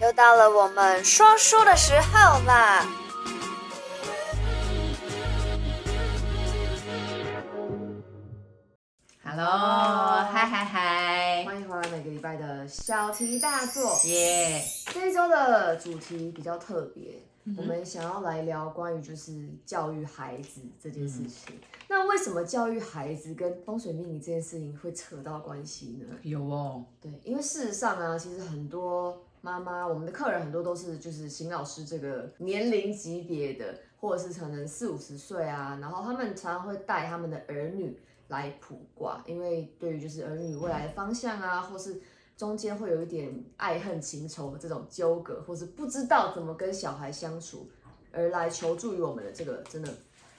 又到了我们说书的时候啦！Hello，嗨嗨嗨，欢迎回来每个礼拜的小题大做。耶！Yeah. 这一周的主题比较特别。我们想要来聊关于就是教育孩子这件事情。嗯、那为什么教育孩子跟风水命理这件事情会扯到关系呢？有哦，对，因为事实上啊，其实很多妈妈，我们的客人很多都是就是邢老师这个年龄级别的，或者是可能四五十岁啊，然后他们常常会带他们的儿女来卜卦，因为对于就是儿女未来的方向啊，或是。中间会有一点爱恨情仇的这种纠葛，或是不知道怎么跟小孩相处，而来求助于我们的这个真的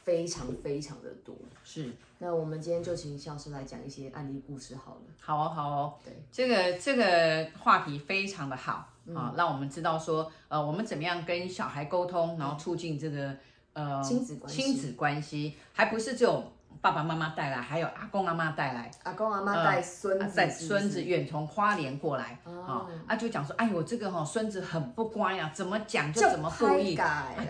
非常非常的多。是，那我们今天就请肖师来讲一些案例故事好了。好哦，好哦。对，这个这个话题非常的好啊，嗯，让我们知道说，呃，我们怎么样跟小孩沟通，然后促进这个呃亲子关系，亲子关系，还不是这种。爸爸妈妈带来，还有阿公阿妈带来，阿公阿妈带孙子，带孙子远从花莲过来，啊，啊就讲说，哎呦，这个哈孙子很不乖啊，怎么讲就怎么故意，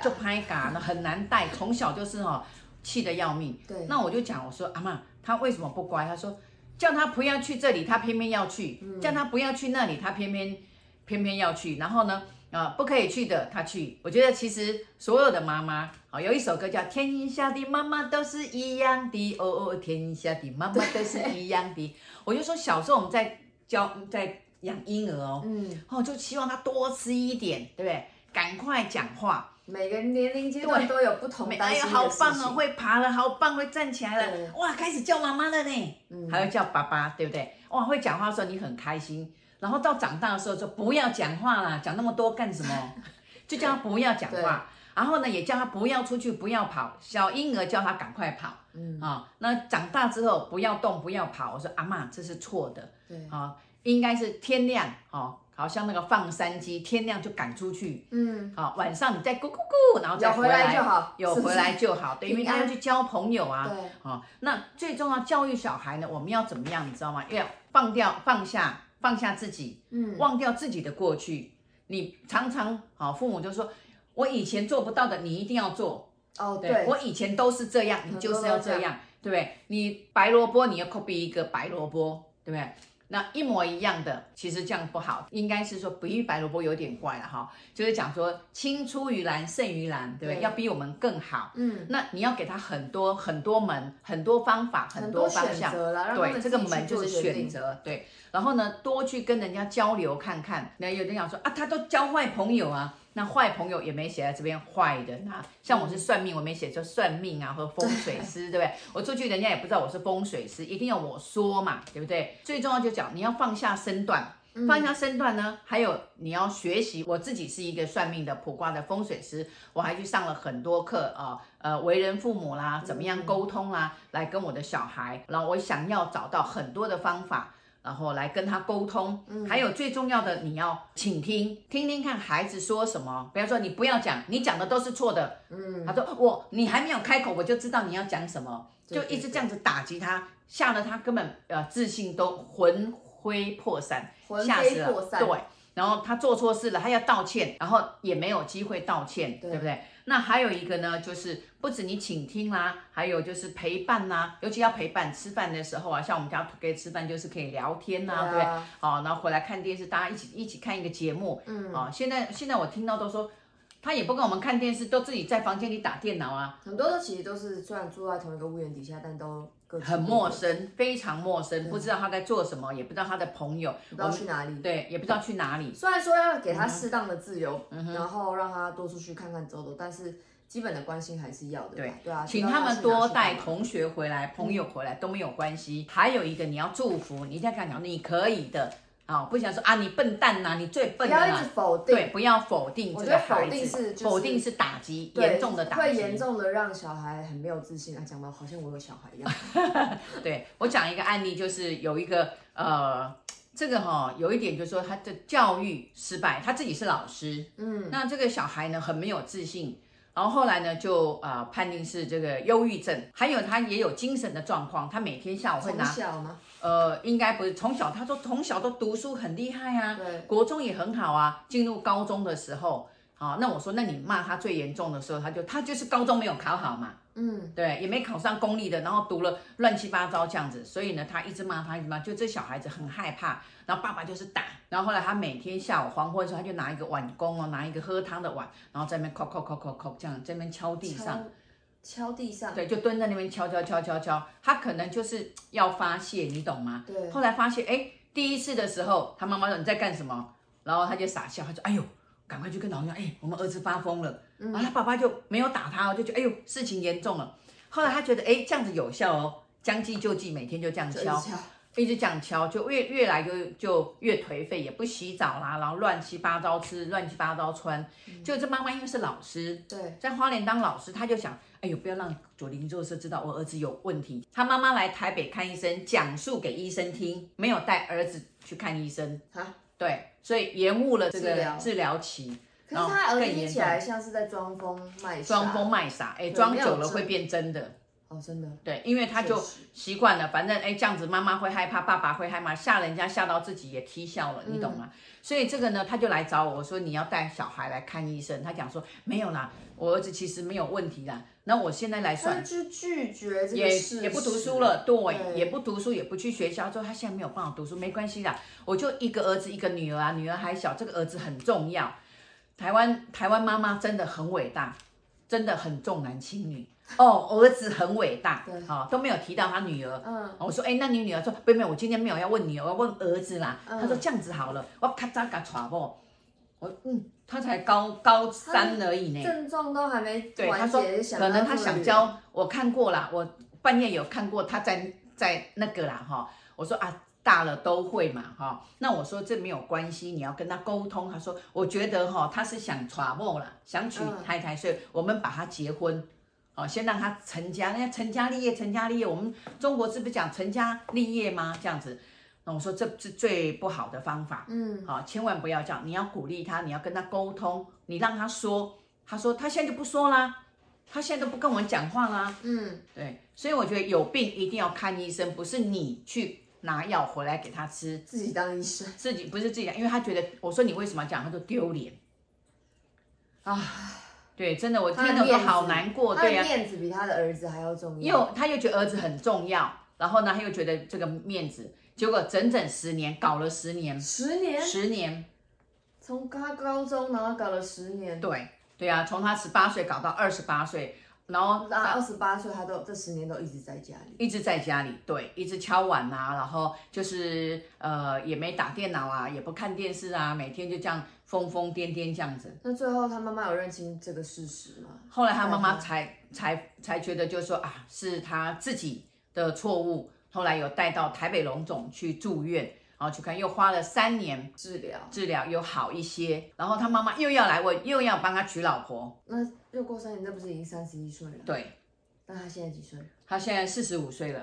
就拍嘎，那很难带，从小就是哈气得要命。对，那我就讲，我说阿妈，他为什么不乖？他说叫他不要去这里，他偏偏要去；叫他不要去那里，他偏偏偏偏要去。然后呢？啊，不可以去的，他去。我觉得其实所有的妈妈，啊，有一首歌叫《天下的妈妈都是一样的》，哦哦，天下的妈妈都是一样的。我就说小时候我们在教在养婴儿哦，嗯，哦，就希望他多吃一点，对不对？赶快讲话。每个年龄阶段都有不同的。哎呀，好棒哦，会爬了，好棒，会站起来了，哇，开始叫妈妈了呢，嗯，还要叫爸爸，对不对？哇，会讲话的时候你很开心。然后到长大的时候就不要讲话啦，讲那么多干什么？就叫他不要讲话。然后呢，也叫他不要出去，不要跑。小婴儿叫他赶快跑。嗯啊、哦，那长大之后不要动，不要跑。我说阿妈，这是错的。对啊、哦，应该是天亮哦，好像那个放山鸡，天亮就赶出去。嗯，好、哦，晚上你再咕咕咕，然后再回来，有回来就好。有回来就好，对，因为他要去交朋友啊。对，好、哦，那最重要教育小孩呢，我们要怎么样？你知道吗？要放掉，放下。放下自己，嗯，忘掉自己的过去。你常常好，父母就说：“我以前做不到的，你一定要做。”哦，对，对我以前都是这样，你就是要这样，对不对？你白萝卜，你要 copy 一个白萝卜，对不对？那一模一样的，其实这样不好，应该是说比喻白萝卜有点怪了哈，就是讲说青出于蓝胜于蓝，对不对？要比我们更好。嗯，那你要给他很多很多门，很多方法，很多方向。对，这个门就是选择。对，然后呢，多去跟人家交流看看。那有人讲说啊，他都交坏朋友啊。那坏朋友也没写在这边，坏的那像我是算命，我没写就算命啊，和风水师，对，对不对？我出去人家也不知道我是风水师，一定要我说嘛，对不对？最重要就讲你要放下身段，放下身段呢，还有你要学习。我自己是一个算命的卜卦的风水师，我还去上了很多课啊，呃，为人父母啦，怎么样沟通啦，来跟我的小孩，然后我想要找到很多的方法。然后来跟他沟通，嗯、还有最重要的，你要倾听，听听看孩子说什么。不要说，你不要讲，你讲的都是错的。嗯，他说我，你还没有开口，我就知道你要讲什么，就一直这样子打击他，吓得他根本呃自信都魂飞魄散，吓死了。对，然后他做错事了，他要道歉，然后也没有机会道歉，对，对不对？那还有一个呢，就是不止你倾听啦，还有就是陪伴啦，尤其要陪伴吃饭的时候啊，像我们家可以吃饭就是可以聊天呐，对，啊、对，好，然后回来看电视，大家一起一起看一个节目，嗯，啊，现在现在我听到都说，他也不跟我们看电视，都自己在房间里打电脑啊，很多都其实都是虽然住在同一个屋檐底下，但都。很陌生，非常陌生，不知道他在做什么，也不知道他的朋友，不知道去哪里，对，也不知道去哪里。虽然说要给他适当的自由，然后让他多出去看看走走，但是基本的关心还是要的。对对啊，请他们多带同学回来，朋友回来都没有关系。还有一个你要祝福，你一定要跟他讲，你可以的。啊，不想说啊，你笨蛋呐，你最笨的。不要一直否定，对，不要否定这个孩子，否定是打击，严重的打击，会严重的让小孩很没有自信啊。讲到好像我有小孩一样。对，我讲一个案例，就是有一个呃，这个哈，有一点就是说他的教育失败，他自己是老师，嗯，那这个小孩呢很没有自信，然后后来呢，就呃判定是这个忧郁症，还有他也有精神的状况。他每天下午会拿，从小吗？呃，应该不是从小，他说从小都读书很厉害啊，对，国中也很好啊。进入高中的时候，好，那我说，那你骂他最严重的时候，他就他就是高中没有考好嘛。嗯，对，也没考上公立的，然后读了乱七八糟这样子，所以呢，他一直骂他，一直骂，就这小孩子很害怕，然后爸爸就是打，然后后来他每天下午黄昏的时候，他就拿一个碗公哦，拿一个喝汤的碗，然后在那边敲敲敲敲敲这样，在那边敲地上敲，敲地上，对，就蹲在那边敲敲敲敲敲，他可能就是要发泄，你懂吗？对。后来发现，哎，第一次的时候，他妈妈说你在干什么？然后他就傻笑，他说，哎呦。赶快去跟老师讲，哎，我们儿子发疯了。然后他爸爸就没有打他，就觉得哎呦，事情严重了。后来他觉得哎，这样子有效哦，将计就计，每天就这样敲，一直这样敲，就越越来就就越颓废，也不洗澡啦，然后乱七八糟吃，乱七八糟穿。就这妈妈因为是老师，对，在花莲当老师，他就想，哎呦，不要让左邻右舍知道我儿子有问题。他妈妈来台北看医生，讲述给医生听，没有带儿子去看医生。啊对，所以延误了这个治疗期。可是他儿子听起来像是在装疯卖傻。装疯卖傻，哎，装久了会变真的。哦，真的。对，因为他就习惯了，反正哎这样子，妈妈会害怕，爸爸会害怕，吓人家吓到自己也踢笑了，你懂吗？所以这个呢，他就来找我，我说你要带小孩来看医生。他讲说没有啦，我儿子其实没有问题啦。那我现在来算，就拒绝这个也也不读书了，对，对也不读书，也不去学校，之后他现在没有办法读书，没关系啦，我就一个儿子，一个女儿啊，女儿还小，这个儿子很重要。台湾台湾妈妈真的很伟大，真的很重男轻女哦，儿子很伟大，对，好、哦、都没有提到他女儿，嗯，我说哎，那你女儿说，不没有，我今天没有要问女儿，我要问儿子啦。嗯、他说这样子好了，我咔嚓给他我，我嗯。他才高高三而已呢，症状都还没对。他说可能他想教，我看过了，我半夜有看过他在在那个啦哈。我说啊，大了都会嘛哈。那我说这没有关系，你要跟他沟通。他说我觉得哈，他是想传梦了，想娶太太，所以我们把他结婚，哦，先让他成家，那成家立业，成家立业。我们中国是不是讲成家立业吗？这样子。那我说这是最不好的方法，嗯，好，千万不要这样，你要鼓励他，你要跟他沟通，你让他说，他说他现在就不说啦，他现在都不跟我们讲话啦，嗯，对，所以我觉得有病一定要看医生，不是你去拿药回来给他吃，自己当医生，自己不是自己，因为他觉得我说你为什么讲，他就丢脸，啊，对，真的我听了都好难过，对呀，面子比他的儿子还要重要，又他又觉得儿子很重要，然后呢他又觉得这个面子。结果整整十年，搞了十年，十年，十年，从他高中然后搞了十年，对，对啊，从他十八岁搞到二十八岁，然后到二十八岁，他都这十年都一直在家里，一直在家里，对，一直敲碗啊，然后就是呃也没打电脑啊，也不看电视啊，每天就这样疯疯癫癫这样子。那最后他妈妈有认清这个事实吗？后来他妈妈才才才觉得就是说啊，是他自己的错误。后来有带到台北荣总去住院，然后去看，又花了三年治疗，治疗又好一些。然后他妈妈又要来问，又要帮他娶老婆。那又过三年，那不是已经三十一岁了？对。那他现在几岁？他现在四十五岁了。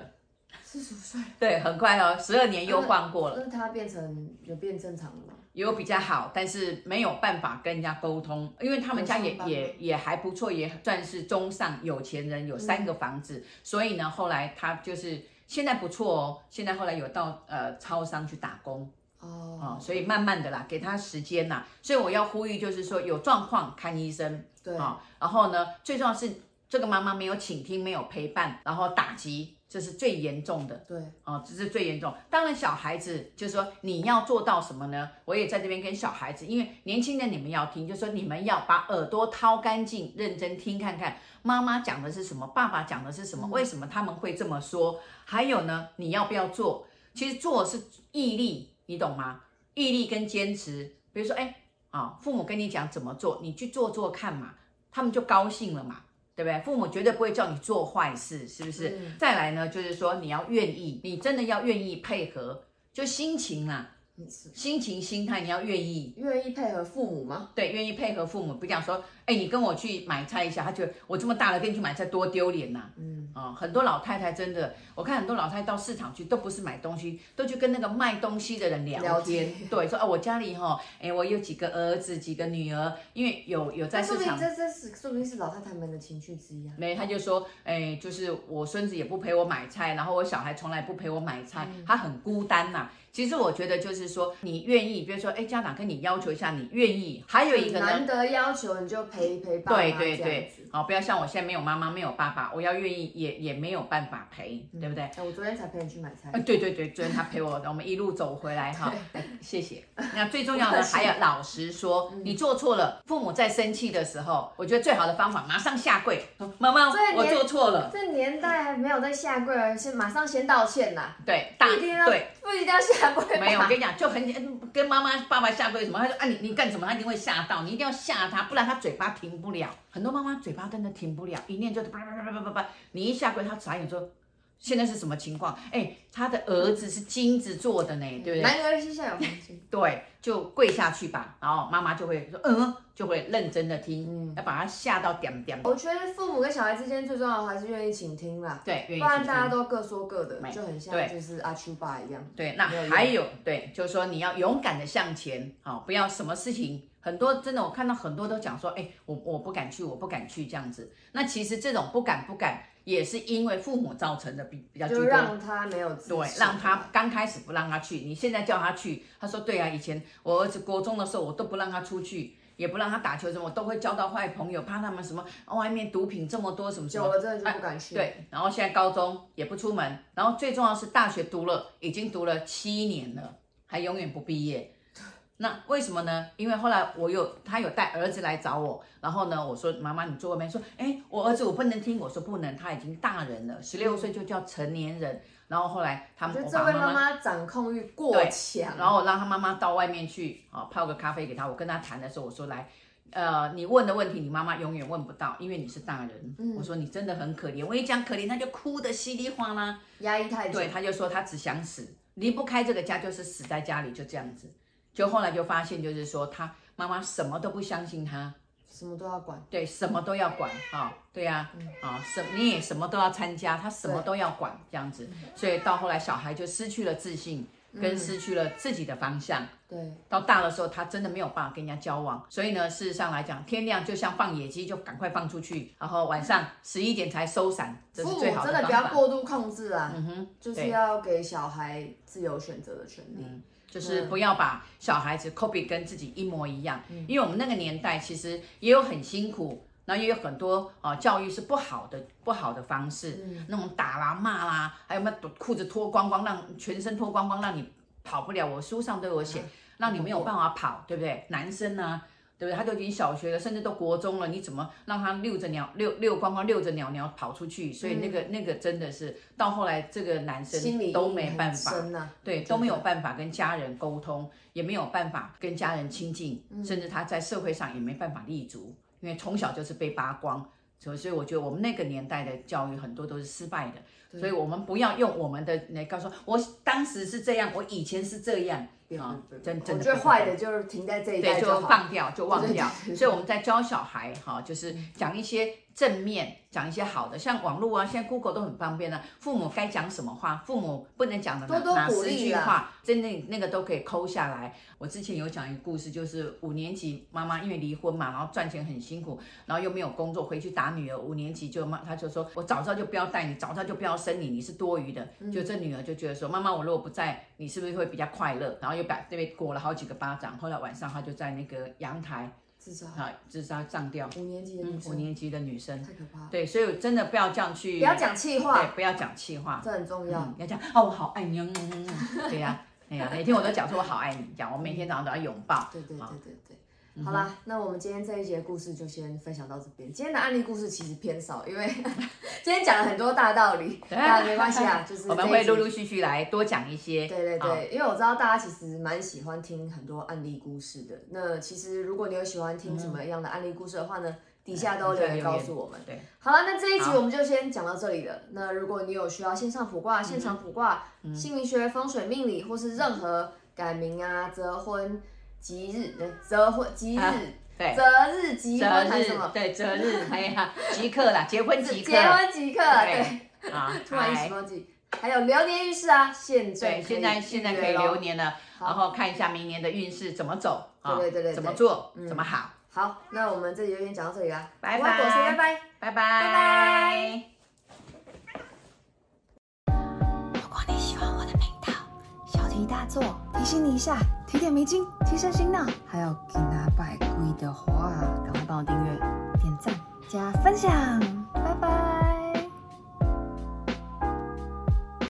四十五岁？对，很快哦，十二年又换过了。那他变成有变正常了吗？有比较好，但是没有办法跟人家沟通，因为他们家也也也还不错，也算是中上有钱人，有三个房子，嗯、所以呢，后来他就是。现在不错哦，现在后来有到呃超商去打工哦，哦，所以慢慢的啦，给他时间啦。所以我要呼吁，就是说有状况看医生，对啊、哦。然后呢，最重要是这个妈妈没有倾听，没有陪伴，然后打击，这是最严重的。对，啊、哦，这是最严重。当然，小孩子就是说你要做到什么呢？我也在这边跟小孩子，因为年轻人你们要听，就是说你们要把耳朵掏干净，认真听看看妈妈讲的是什么，爸爸讲的是什么，为什么他们会这么说。还有呢，你要不要做？其实做是毅力，你懂吗？毅力跟坚持。比如说，哎，啊，父母跟你讲怎么做，你去做做看嘛，他们就高兴了嘛，对不对？父母绝对不会叫你做坏事，是不是？嗯、再来呢，就是说你要愿意，你真的要愿意配合，就心情啊，心情、心态，你要愿意，愿意配合父母吗？对，愿意配合父母，不讲说，哎，你跟我去买菜一下，他觉得我这么大了跟你去买菜多丢脸呐。嗯啊、哦，很多老太太真的，我看很多老太太到市场去都不是买东西，都去跟那个卖东西的人聊天。聊天对，说啊，我家里哈，哎，我有几个儿子，几个女儿，因为有有在市场。这这是说明是老太太们的情绪之一啊。没，他就说，哎，就是我孙子也不陪我买菜，然后我小孩从来不陪我买菜，嗯、他很孤单呐。其实我觉得就是说，你愿意，比如说，哎，家长跟你要求一下，你愿意。还有一个呢，难得要求你就陪陪爸爸。对对对，好，不要像我现在没有妈妈，没有爸爸，我要愿意也也没有办法陪，对不对？我昨天才陪你去买菜。哎，对对对，昨天他陪我，我们一路走回来哈，谢谢。那最重要的还要老实说，你做错了，父母在生气的时候，我觉得最好的方法马上下跪，妈妈，我做错了。这年代还没有在下跪，而是马上先道歉呐。对，大对，不一定要下。没有，我跟你讲，就很跟妈妈、爸爸下跪什么，他说啊，你你干什么？他一定会吓到，你一定要吓他，不然他嘴巴停不了。很多妈妈嘴巴真的停不了，一念就叭叭叭叭叭叭，你一下跪，他眨眼说，现在是什么情况？哎，他的儿子是金子做的呢，对不对？男儿膝下有黄金。对，就跪下去吧，然后妈妈就会说，嗯。就会认真的听，嗯，要把他吓到点点。我觉得父母跟小孩之间最重要的还是愿意倾听啦，对，愿意。不然大家都各说各的，就很像就是阿丘爸一样。对，那还有对，就是说你要勇敢的向前，好，不要什么事情，很多真的我看到很多都讲说，哎，我我不敢去，我不敢去这样子。那其实这种不敢不敢，也是因为父母造成的比比较居多。就让他没有对，让他刚开始不让他去，你现在叫他去，他说对啊，以前我儿子国中的时候我都不让他出去。也不让他打球什么，我都会交到坏朋友，怕他们什么外面毒品这么多什么什么，久了真的就不敢去。对，然后现在高中也不出门，然后最重要是大学读了，已经读了七年了，还永远不毕业。那为什么呢？因为后来我有他有带儿子来找我，然后呢，我说妈妈你坐外面，说哎我儿子我不能听，我说不能，他已经大人了，十六岁就叫成年人。然后后来他们，我这位妈妈掌控欲过强。然后我让他妈妈到外面去啊，泡个咖啡给他。我跟他谈的时候，我说来，呃，你问的问题，你妈妈永远问不到，因为你是大人。嗯、我说你真的很可怜。我一讲可怜，他就哭得稀里哗啦，压抑太久。对，他就说他只想死，离不开这个家，就是死在家里，就这样子。就后来就发现，就是说他妈妈什么都不相信他。什么都要管，对，什么都要管啊、哦，对呀、啊，啊、嗯，什、哦、你也什么都要参加，他什么都要管这样子，所以到后来小孩就失去了自信，跟失去了自己的方向。对、嗯，到大的时候他真的没有办法跟人家交往，所以呢，事实上来讲，天亮就像放野鸡，就赶快放出去，然后晚上十一点才收伞，这是最好的。真的不要过度控制啊，嗯哼，就是要给小孩自由选择的权利。嗯就是不要把小孩子 copy 跟自己一模一样，因为我们那个年代其实也有很辛苦，然后也有很多啊教育是不好的不好的方式，那种打啦骂啦，还有没有裤子脱光光，让全身脱光光，让你跑不了。我书上都有写，让你没有办法跑，对不对？男生呢？对不对？他都已经小学了，甚至都国中了，你怎么让他遛着鸟遛遛光光，遛着鸟鸟跑出去？所以那个、嗯、那个真的是到后来，这个男生都没办法，啊、对，都没有办法跟家人沟通，也没有办法跟家人亲近，嗯、甚至他在社会上也没办法立足，因为从小就是被扒光。所以，所以我觉得我们那个年代的教育很多都是失败的，所以我们不要用我们的来告诉我，我当时是这样，我以前是这样。啊，真真的，我觉得坏的就是停在这一代，对，就放掉，就忘掉。所以我们在教小孩，哈，就是讲一些正面，讲一些好的，像网络啊，现在 Google 都很方便了。父母该讲什么话，父母不能讲的哪哪十句话，真的那个都可以抠下来。我之前有讲一个故事，就是五年级妈妈因为离婚嘛，然后赚钱很辛苦，然后又没有工作，回去打女儿。五年级就妈，她就说我早知道就不要带你，早知道就不要生你，你是多余的。就这女儿就觉得说，妈妈我如果不在，你是不是会比较快乐？然后又把这边裹了好几个巴掌。后来晚上她就在那个阳台自杀，啊，自杀上吊。五年级的女生，五年级的女生太可怕了。对，所以真的不要这样去，不要讲气话，对，不要讲气话，这很重要。要讲哦，我好爱你，对呀。哎呀，每天我都讲说我好爱你，讲我每天早上都要拥抱。对对对对对。好啦，那我们今天这一节故事就先分享到这边。今天的案例故事其实偏少，因为 今天讲了很多大道理，那没关系啊，就是我们会陆陆续续来多讲一些。对对对，因为我知道大家其实蛮喜欢听很多案例故事的。那其实如果你有喜欢听什么样的案例故事的话呢？底下都留言告诉我们。对，好了，那这一集我们就先讲到这里了。那如果你有需要线上卜卦、现场卜卦、姓名学、风水命理，或是任何改名啊、择婚吉日、择婚吉日、对，择日吉婚还是什么？对，择日哎呀，即刻啦，结婚即刻，结婚即刻，对，啊，突然一时忘记。还有流年运势啊，现在对，现在现在可以流年了，然后看一下明年的运势怎么走啊，对对对，怎么做，怎么好。好，那我们这里就先讲到这里啦，拜拜，拜拜，拜拜，拜拜。如果你喜欢我的频道，小题大做，提醒你一下，提点迷津，提升心脑，还有给他拜跪的话，赶快帮我订阅、点赞、加分享，拜拜。